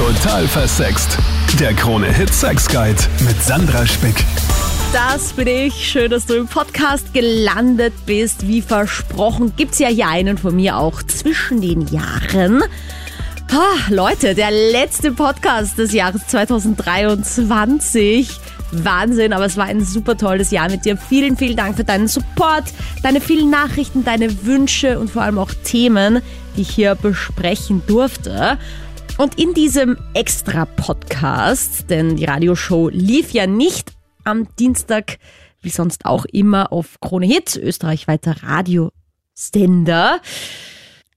Total versext. Der Krone-Hit Sex Guide mit Sandra Spick. Das bin ich. Schön, dass du im Podcast gelandet bist. Wie versprochen, gibt's ja hier einen von mir auch zwischen den Jahren. Ah, Leute, der letzte Podcast des Jahres 2023. Wahnsinn, aber es war ein super tolles Jahr mit dir. Vielen, vielen Dank für deinen Support, deine vielen Nachrichten, deine Wünsche und vor allem auch Themen, die ich hier besprechen durfte. Und in diesem Extra-Podcast, denn die Radioshow lief ja nicht am Dienstag, wie sonst auch immer, auf Krone Hits, österreichweiter Radiosender.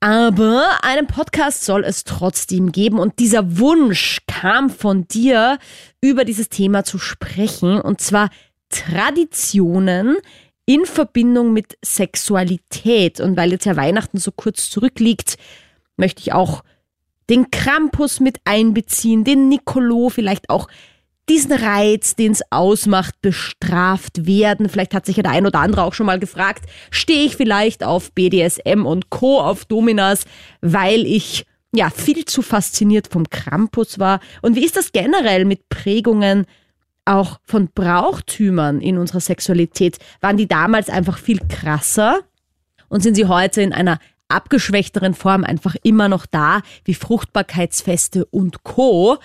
Aber einen Podcast soll es trotzdem geben und dieser Wunsch kam von dir, über dieses Thema zu sprechen und zwar Traditionen in Verbindung mit Sexualität. Und weil jetzt ja Weihnachten so kurz zurückliegt, möchte ich auch den Krampus mit einbeziehen, den Nicolo, vielleicht auch diesen Reiz, den es ausmacht, bestraft werden. Vielleicht hat sich ja der ein oder andere auch schon mal gefragt, stehe ich vielleicht auf BDSM und Co. auf Dominas, weil ich ja viel zu fasziniert vom Krampus war. Und wie ist das generell mit Prägungen auch von Brauchtümern in unserer Sexualität? Waren die damals einfach viel krasser? Und sind sie heute in einer abgeschwächteren Form einfach immer noch da, wie Fruchtbarkeitsfeste und Co.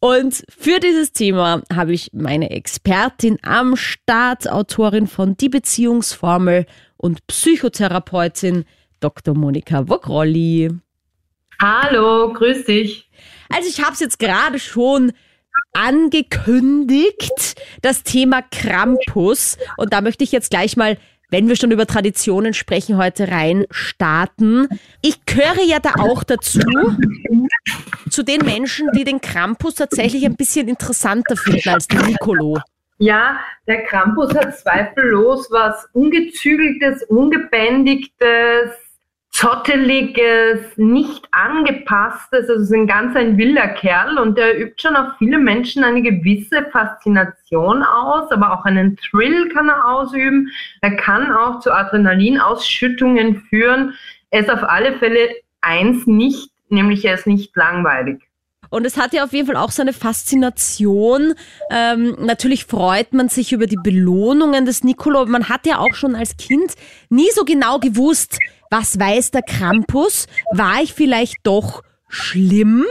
Und für dieses Thema habe ich meine Expertin am Start, Autorin von Die Beziehungsformel und Psychotherapeutin Dr. Monika Wogrolli. Hallo, grüß dich. Also ich habe es jetzt gerade schon angekündigt, das Thema Krampus. Und da möchte ich jetzt gleich mal wenn wir schon über Traditionen sprechen, heute rein starten. Ich gehöre ja da auch dazu, zu den Menschen, die den Krampus tatsächlich ein bisschen interessanter finden als den Nicolo. Ja, der Krampus hat zweifellos was Ungezügeltes, Ungebändigtes, zotteliges, nicht angepasstes, also ist ein ganz ein wilder Kerl und der übt schon auf viele Menschen eine gewisse Faszination aus, aber auch einen Thrill kann er ausüben. Er kann auch zu Adrenalinausschüttungen führen. Er ist auf alle Fälle eins nicht, nämlich er ist nicht langweilig. Und es hat ja auf jeden Fall auch seine Faszination. Ähm, natürlich freut man sich über die Belohnungen des Nicolo. Man hat ja auch schon als Kind nie so genau gewusst, was weiß der Krampus? War ich vielleicht doch schlimm?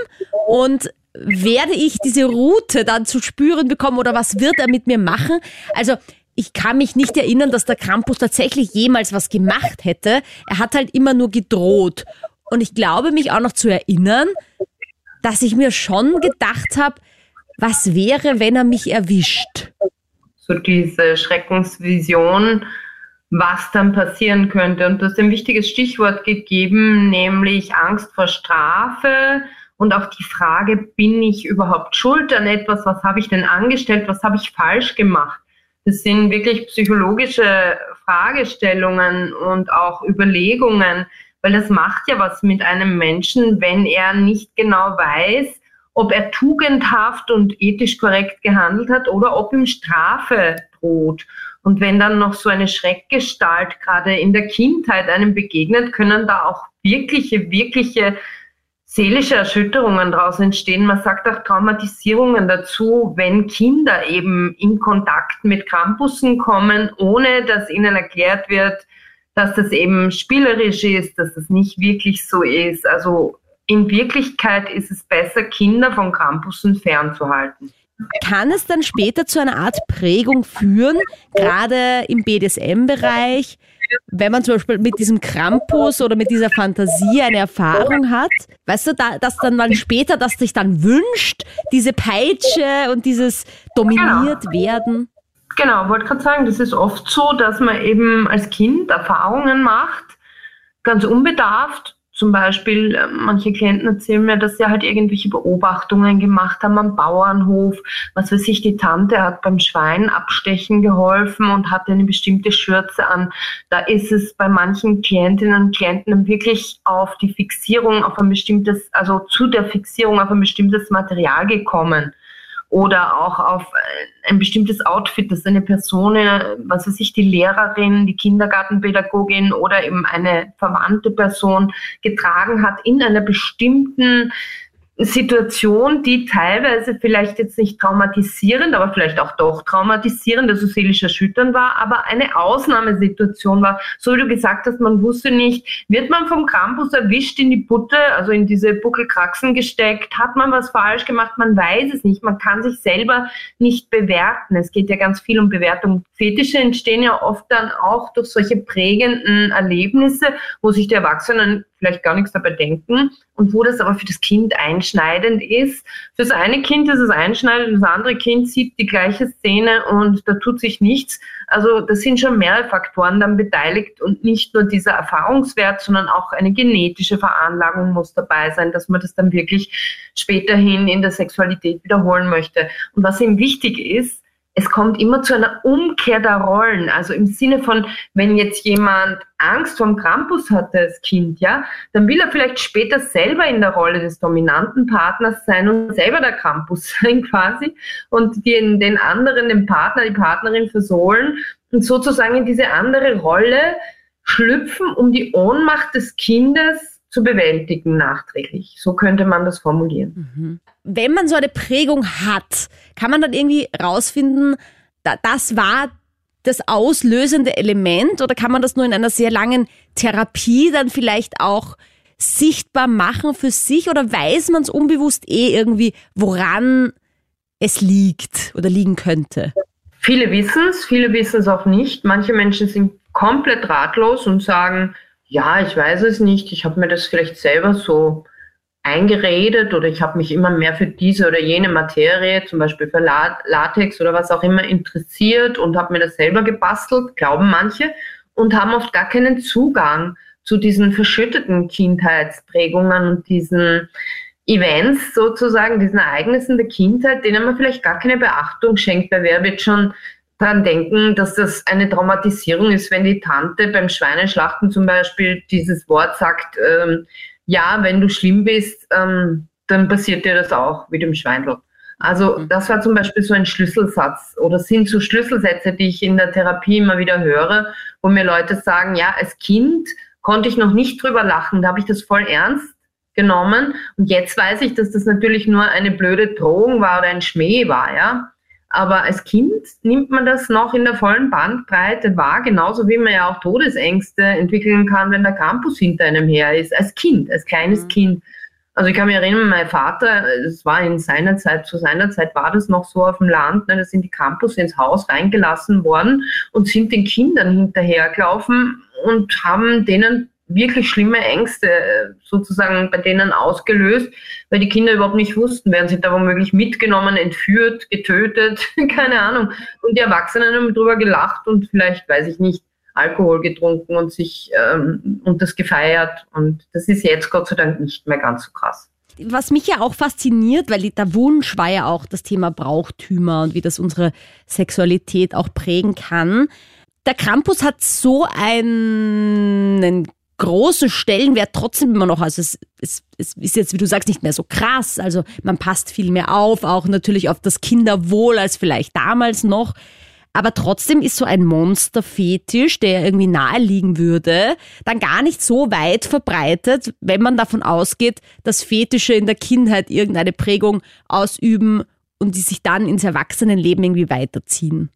Und werde ich diese Route dann zu spüren bekommen oder was wird er mit mir machen? Also ich kann mich nicht erinnern, dass der Krampus tatsächlich jemals was gemacht hätte. Er hat halt immer nur gedroht. Und ich glaube mich auch noch zu erinnern, dass ich mir schon gedacht habe, was wäre, wenn er mich erwischt? So diese Schreckensvision, was dann passieren könnte. Und du hast ein wichtiges Stichwort gegeben, nämlich Angst vor Strafe und auch die Frage, bin ich überhaupt schuld an etwas? Was habe ich denn angestellt? Was habe ich falsch gemacht? Das sind wirklich psychologische Fragestellungen und auch Überlegungen, weil das macht ja was mit einem Menschen, wenn er nicht genau weiß, ob er tugendhaft und ethisch korrekt gehandelt hat oder ob ihm Strafe droht. Und wenn dann noch so eine Schreckgestalt gerade in der Kindheit einem begegnet, können da auch wirkliche, wirkliche seelische Erschütterungen daraus entstehen. Man sagt auch Traumatisierungen dazu, wenn Kinder eben in Kontakt mit Campussen kommen, ohne dass ihnen erklärt wird, dass das eben spielerisch ist, dass das nicht wirklich so ist. Also in Wirklichkeit ist es besser, Kinder von Campussen fernzuhalten. Kann es dann später zu einer Art Prägung führen, gerade im BDSM-Bereich, wenn man zum Beispiel mit diesem Krampus oder mit dieser Fantasie eine Erfahrung hat? Weißt du, da, dass dann mal später, dass sich dann wünscht, diese Peitsche und dieses dominiert genau. werden? Genau, wollte gerade sagen, das ist oft so, dass man eben als Kind Erfahrungen macht, ganz unbedarft zum Beispiel, äh, manche Klienten erzählen mir, dass sie halt irgendwelche Beobachtungen gemacht haben am Bauernhof. Was weiß ich, die Tante hat beim Schwein abstechen geholfen und hatte eine bestimmte Schürze an. Da ist es bei manchen Klientinnen und Klienten wirklich auf die Fixierung auf ein bestimmtes, also zu der Fixierung auf ein bestimmtes Material gekommen oder auch auf ein bestimmtes Outfit, das eine Person, was weiß ich, die Lehrerin, die Kindergartenpädagogin oder eben eine verwandte Person getragen hat in einer bestimmten Situation, die teilweise vielleicht jetzt nicht traumatisierend, aber vielleicht auch doch traumatisierend, also seelisch erschütternd war, aber eine Ausnahmesituation war. So wie du gesagt hast, man wusste nicht, wird man vom Krampus erwischt in die Putte, also in diese Buckelkraxen gesteckt, hat man was falsch gemacht, man weiß es nicht, man kann sich selber nicht bewerten. Es geht ja ganz viel um Bewertung. Fetische entstehen ja oft dann auch durch solche prägenden Erlebnisse, wo sich die Erwachsenen vielleicht gar nichts dabei denken und wo das aber für das Kind einschneidend ist. Für das eine Kind ist es einschneidend, das andere Kind sieht die gleiche Szene und da tut sich nichts. Also das sind schon mehrere Faktoren dann beteiligt und nicht nur dieser Erfahrungswert, sondern auch eine genetische Veranlagung muss dabei sein, dass man das dann wirklich späterhin in der Sexualität wiederholen möchte. Und was ihm wichtig ist, es kommt immer zu einer Umkehr der Rollen. Also im Sinne von, wenn jetzt jemand Angst vom Krampus hatte als Kind, ja, dann will er vielleicht später selber in der Rolle des dominanten Partners sein und selber der Krampus sein quasi und den, den anderen, den Partner, die Partnerin versohlen und sozusagen in diese andere Rolle schlüpfen, um die Ohnmacht des Kindes zu bewältigen nachträglich. So könnte man das formulieren. Mhm. Wenn man so eine Prägung hat, kann man dann irgendwie rausfinden, das war das auslösende Element oder kann man das nur in einer sehr langen Therapie dann vielleicht auch sichtbar machen für sich oder weiß man es unbewusst eh irgendwie, woran es liegt oder liegen könnte? Viele wissen es, viele wissen es auch nicht. Manche Menschen sind komplett ratlos und sagen, ja, ich weiß es nicht. Ich habe mir das vielleicht selber so eingeredet oder ich habe mich immer mehr für diese oder jene Materie, zum Beispiel für Latex oder was auch immer, interessiert und habe mir das selber gebastelt, glauben manche, und haben oft gar keinen Zugang zu diesen verschütteten Kindheitsprägungen und diesen Events sozusagen, diesen Ereignissen der Kindheit, denen man vielleicht gar keine Beachtung schenkt, weil wer wird schon daran denken, dass das eine Traumatisierung ist, wenn die Tante beim Schweineschlachten zum Beispiel dieses Wort sagt, ähm, ja, wenn du schlimm bist, ähm, dann passiert dir das auch mit dem Schweindel. Also mhm. das war zum Beispiel so ein Schlüsselsatz oder sind so Schlüsselsätze, die ich in der Therapie immer wieder höre, wo mir Leute sagen, ja, als Kind konnte ich noch nicht drüber lachen, da habe ich das voll ernst genommen und jetzt weiß ich, dass das natürlich nur eine blöde Drohung war oder ein Schmäh war, ja. Aber als Kind nimmt man das noch in der vollen Bandbreite wahr, genauso wie man ja auch Todesängste entwickeln kann, wenn der Campus hinter einem her ist, als Kind, als kleines mhm. Kind. Also ich kann mich erinnern, mein Vater, es war in seiner Zeit, zu seiner Zeit war das noch so auf dem Land, ne, da sind die Campus ins Haus reingelassen worden und sind den Kindern hinterhergelaufen und haben denen wirklich schlimme Ängste äh, sozusagen bei denen ausgelöst, weil die Kinder überhaupt nicht wussten, werden sie da womöglich mitgenommen, entführt, getötet, keine Ahnung. Und die Erwachsenen haben darüber gelacht und vielleicht, weiß ich nicht, Alkohol getrunken und sich ähm, und das gefeiert. Und das ist jetzt Gott sei Dank nicht mehr ganz so krass. Was mich ja auch fasziniert, weil der Wunsch war ja auch das Thema Brauchtümer und wie das unsere Sexualität auch prägen kann. Der Krampus hat so einen großen Stellenwert trotzdem immer noch. Also es, es, es ist jetzt, wie du sagst, nicht mehr so krass. Also man passt viel mehr auf, auch natürlich auf das Kinderwohl als vielleicht damals noch. Aber trotzdem ist so ein Monsterfetisch, der irgendwie naheliegen würde, dann gar nicht so weit verbreitet, wenn man davon ausgeht, dass Fetische in der Kindheit irgendeine Prägung ausüben und die sich dann ins Erwachsenenleben irgendwie weiterziehen.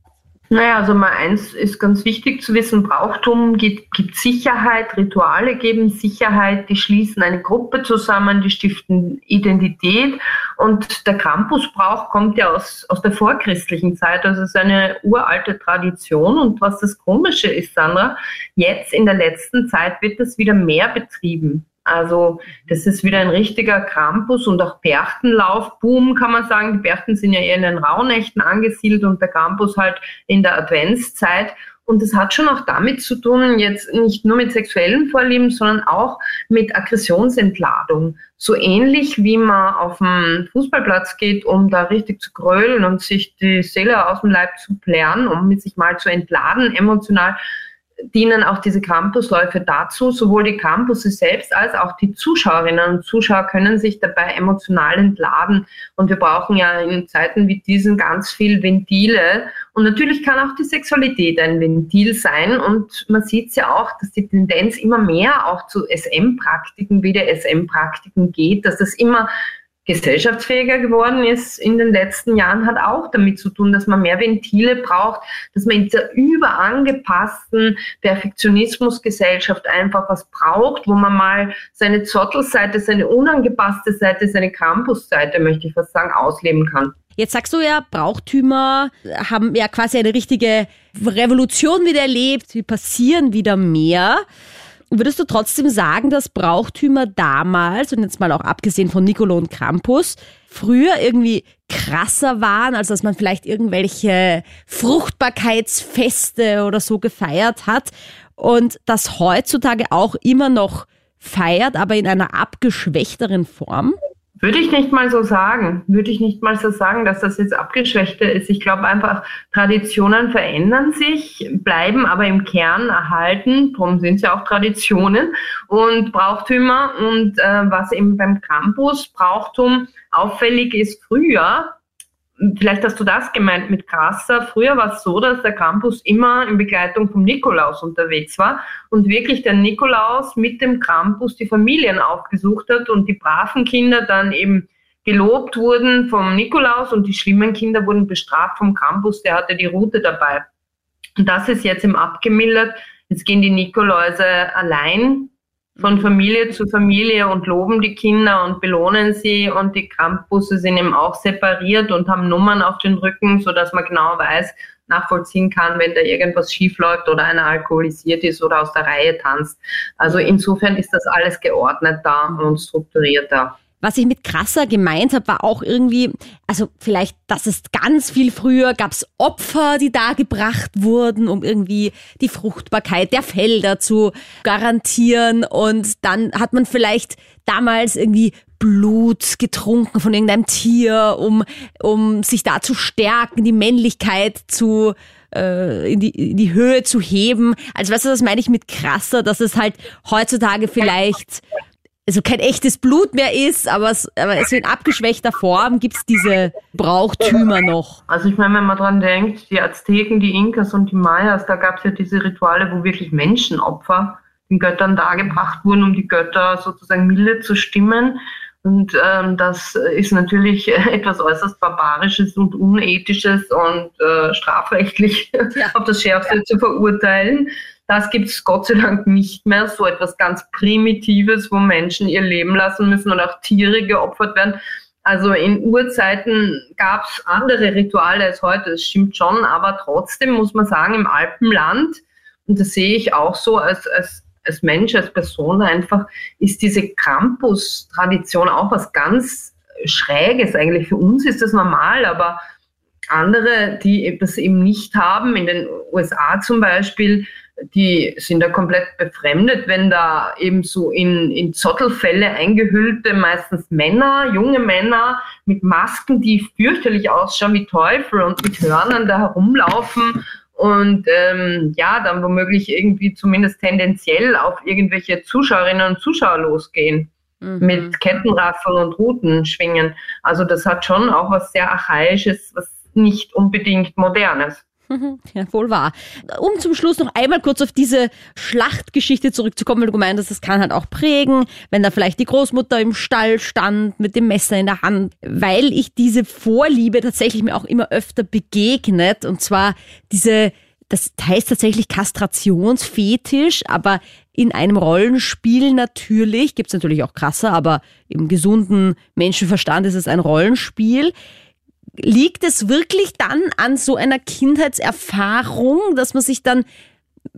Naja, also mal eins ist ganz wichtig zu wissen, Brauchtum gibt, gibt, Sicherheit, Rituale geben Sicherheit, die schließen eine Gruppe zusammen, die stiften Identität und der Campusbrauch kommt ja aus, aus der vorchristlichen Zeit, also es ist eine uralte Tradition und was das Komische ist, Sandra, jetzt in der letzten Zeit wird das wieder mehr betrieben. Also das ist wieder ein richtiger Krampus und auch Berchtenlaufboom, kann man sagen. Die Berchten sind ja eher in den Rauhnächten angesiedelt und der Krampus halt in der Adventszeit. Und das hat schon auch damit zu tun, jetzt nicht nur mit sexuellen Vorlieben, sondern auch mit Aggressionsentladung. So ähnlich wie man auf den Fußballplatz geht, um da richtig zu grölen und sich die Seele aus dem Leib zu plären, um mit sich mal zu entladen emotional, dienen auch diese Campusläufe dazu. Sowohl die Campusse selbst als auch die Zuschauerinnen und Zuschauer können sich dabei emotional entladen. Und wir brauchen ja in Zeiten wie diesen ganz viel Ventile. Und natürlich kann auch die Sexualität ein Ventil sein. Und man sieht ja auch, dass die Tendenz immer mehr auch zu SM-Praktiken, wie der SM-Praktiken geht, dass das immer gesellschaftsfähiger geworden ist in den letzten Jahren, hat auch damit zu tun, dass man mehr Ventile braucht, dass man in dieser überangepassten Perfektionismusgesellschaft einfach was braucht, wo man mal seine Zottelseite, seine unangepasste Seite, seine Campusseite, möchte ich fast sagen, ausleben kann. Jetzt sagst du ja, Brauchtümer haben ja quasi eine richtige Revolution wieder erlebt, die passieren wieder mehr. Würdest du trotzdem sagen, dass Brauchtümer damals, und jetzt mal auch abgesehen von Nicolo und Krampus, früher irgendwie krasser waren, als dass man vielleicht irgendwelche Fruchtbarkeitsfeste oder so gefeiert hat und das heutzutage auch immer noch feiert, aber in einer abgeschwächteren Form? Würde ich nicht mal so sagen. Würde ich nicht mal so sagen, dass das jetzt abgeschwächter ist. Ich glaube einfach, Traditionen verändern sich, bleiben aber im Kern erhalten. Darum sind es ja auch Traditionen und Brauchtümer. Und äh, was eben beim Campus Brauchtum auffällig ist, früher Vielleicht hast du das gemeint mit krasser. Früher war es so, dass der Campus immer in Begleitung vom Nikolaus unterwegs war und wirklich der Nikolaus mit dem Campus die Familien aufgesucht hat und die braven Kinder dann eben gelobt wurden vom Nikolaus und die schlimmen Kinder wurden bestraft vom Campus, der hatte die Route dabei. Und das ist jetzt im abgemildert. Jetzt gehen die Nikoläuse allein von Familie zu Familie und loben die Kinder und belohnen sie und die Campbusse sind eben auch separiert und haben Nummern auf den Rücken, so dass man genau weiß, nachvollziehen kann, wenn da irgendwas schief läuft oder einer alkoholisiert ist oder aus der Reihe tanzt. Also insofern ist das alles geordnet da und strukturiert da. Was ich mit krasser gemeint habe, war auch irgendwie, also vielleicht, dass es ganz viel früher gab es Opfer, die da gebracht wurden, um irgendwie die Fruchtbarkeit der Felder zu garantieren. Und dann hat man vielleicht damals irgendwie Blut getrunken von irgendeinem Tier, um, um sich da zu stärken, die Männlichkeit zu äh, in, die, in die Höhe zu heben. Also weißt du, das meine ich mit krasser, dass es halt heutzutage vielleicht also kein echtes Blut mehr ist, aber, es, aber so in abgeschwächter Form gibt es diese Brauchtümer noch. Also ich meine, wenn man dran denkt, die Azteken, die Inkas und die Mayas, da gab es ja diese Rituale, wo wirklich Menschenopfer den Göttern dargebracht wurden, um die Götter sozusagen milde zu stimmen. Und ähm, das ist natürlich etwas äußerst Barbarisches und Unethisches und äh, strafrechtlich ja. auf das Schärfste zu verurteilen. Das gibt es Gott sei Dank nicht mehr, so etwas ganz Primitives, wo Menschen ihr Leben lassen müssen und auch Tiere geopfert werden. Also in Urzeiten gab es andere Rituale als heute, das stimmt schon, aber trotzdem muss man sagen, im Alpenland, und das sehe ich auch so als, als, als Mensch, als Person einfach, ist diese Krampus-Tradition auch was ganz Schräges. Eigentlich für uns ist das normal, aber andere, die das eben nicht haben, in den USA zum Beispiel, die sind da komplett befremdet, wenn da eben so in, in Zottelfälle eingehüllte, meistens Männer, junge Männer mit Masken, die fürchterlich ausschauen wie Teufel und mit Hörnern da herumlaufen und ähm, ja, dann womöglich irgendwie zumindest tendenziell auf irgendwelche Zuschauerinnen und Zuschauer losgehen. Mhm. Mit Kettenraffeln und Ruten schwingen. Also das hat schon auch was sehr Archaisches, was nicht unbedingt Modernes. Ja, wohl wahr. Um zum Schluss noch einmal kurz auf diese Schlachtgeschichte zurückzukommen, weil du gemeint hast, das kann halt auch prägen, wenn da vielleicht die Großmutter im Stall stand mit dem Messer in der Hand, weil ich diese Vorliebe tatsächlich mir auch immer öfter begegnet und zwar diese, das heißt tatsächlich Kastrationsfetisch, aber in einem Rollenspiel natürlich, gibt's natürlich auch krasser, aber im gesunden Menschenverstand ist es ein Rollenspiel liegt es wirklich dann an so einer Kindheitserfahrung, dass man sich dann,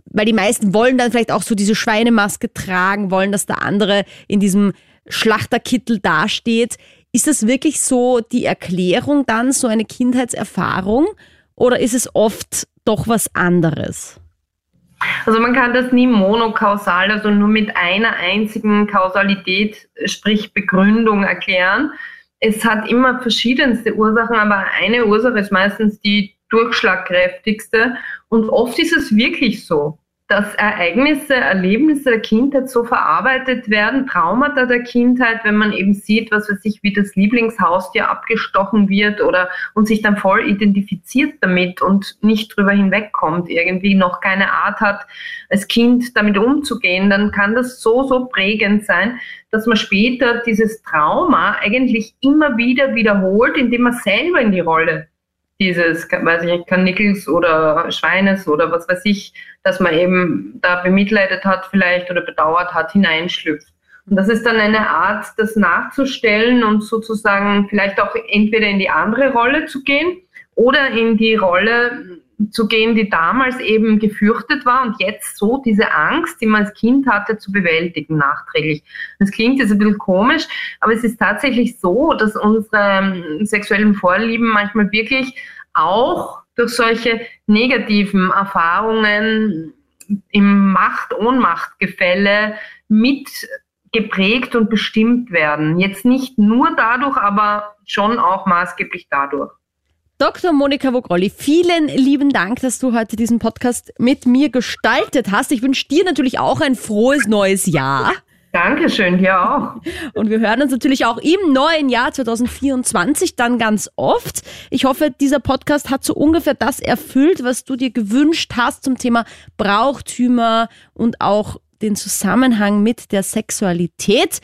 weil die meisten wollen dann vielleicht auch so diese Schweinemaske tragen, wollen, dass der andere in diesem Schlachterkittel dasteht. Ist das wirklich so die Erklärung dann, so eine Kindheitserfahrung? Oder ist es oft doch was anderes? Also man kann das nie monokausal, also nur mit einer einzigen Kausalität, sprich Begründung erklären es hat immer verschiedenste Ursachen, aber eine Ursache ist meistens die durchschlagkräftigste. Und oft ist es wirklich so, dass Ereignisse, Erlebnisse der Kindheit so verarbeitet werden, Traumata der Kindheit, wenn man eben sieht, was weiß ich, wie das Lieblingshaustier abgestochen wird oder und sich dann voll identifiziert damit und nicht drüber hinwegkommt, irgendwie noch keine Art hat, als Kind damit umzugehen, dann kann das so, so prägend sein, dass man später dieses Trauma eigentlich immer wieder wiederholt, indem man selber in die Rolle dieses, weiß ich nicht, Karnickels oder Schweines oder was weiß ich, dass man eben da bemitleidet hat vielleicht oder bedauert hat, hineinschlüpft. Und das ist dann eine Art, das nachzustellen und sozusagen vielleicht auch entweder in die andere Rolle zu gehen oder in die Rolle zu gehen, die damals eben gefürchtet war und jetzt so diese Angst, die man als Kind hatte, zu bewältigen nachträglich. Das klingt jetzt ein bisschen komisch, aber es ist tatsächlich so, dass unsere ähm, sexuellen Vorlieben manchmal wirklich auch durch solche negativen Erfahrungen im Macht-Ohnmacht-Gefälle mit geprägt und bestimmt werden. Jetzt nicht nur dadurch, aber schon auch maßgeblich dadurch. Dr. Monika Vogrolli, vielen lieben Dank, dass du heute diesen Podcast mit mir gestaltet hast. Ich wünsche dir natürlich auch ein frohes neues Jahr. Dankeschön, dir auch. Und wir hören uns natürlich auch im neuen Jahr 2024 dann ganz oft. Ich hoffe, dieser Podcast hat so ungefähr das erfüllt, was du dir gewünscht hast zum Thema Brauchtümer und auch den Zusammenhang mit der Sexualität.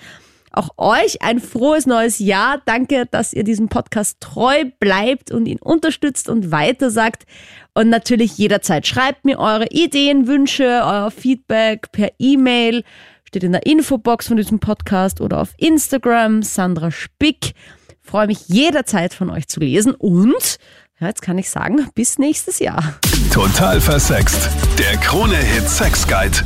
Auch euch ein frohes neues Jahr. Danke, dass ihr diesem Podcast treu bleibt und ihn unterstützt und weitersagt. Und natürlich jederzeit schreibt mir eure Ideen, Wünsche, euer Feedback per E-Mail. Steht in der Infobox von diesem Podcast oder auf Instagram. Sandra Spick. Freue mich jederzeit von euch zu lesen und ja, jetzt kann ich sagen, bis nächstes Jahr. Total versext. Der Krone-Hit Sex Guide.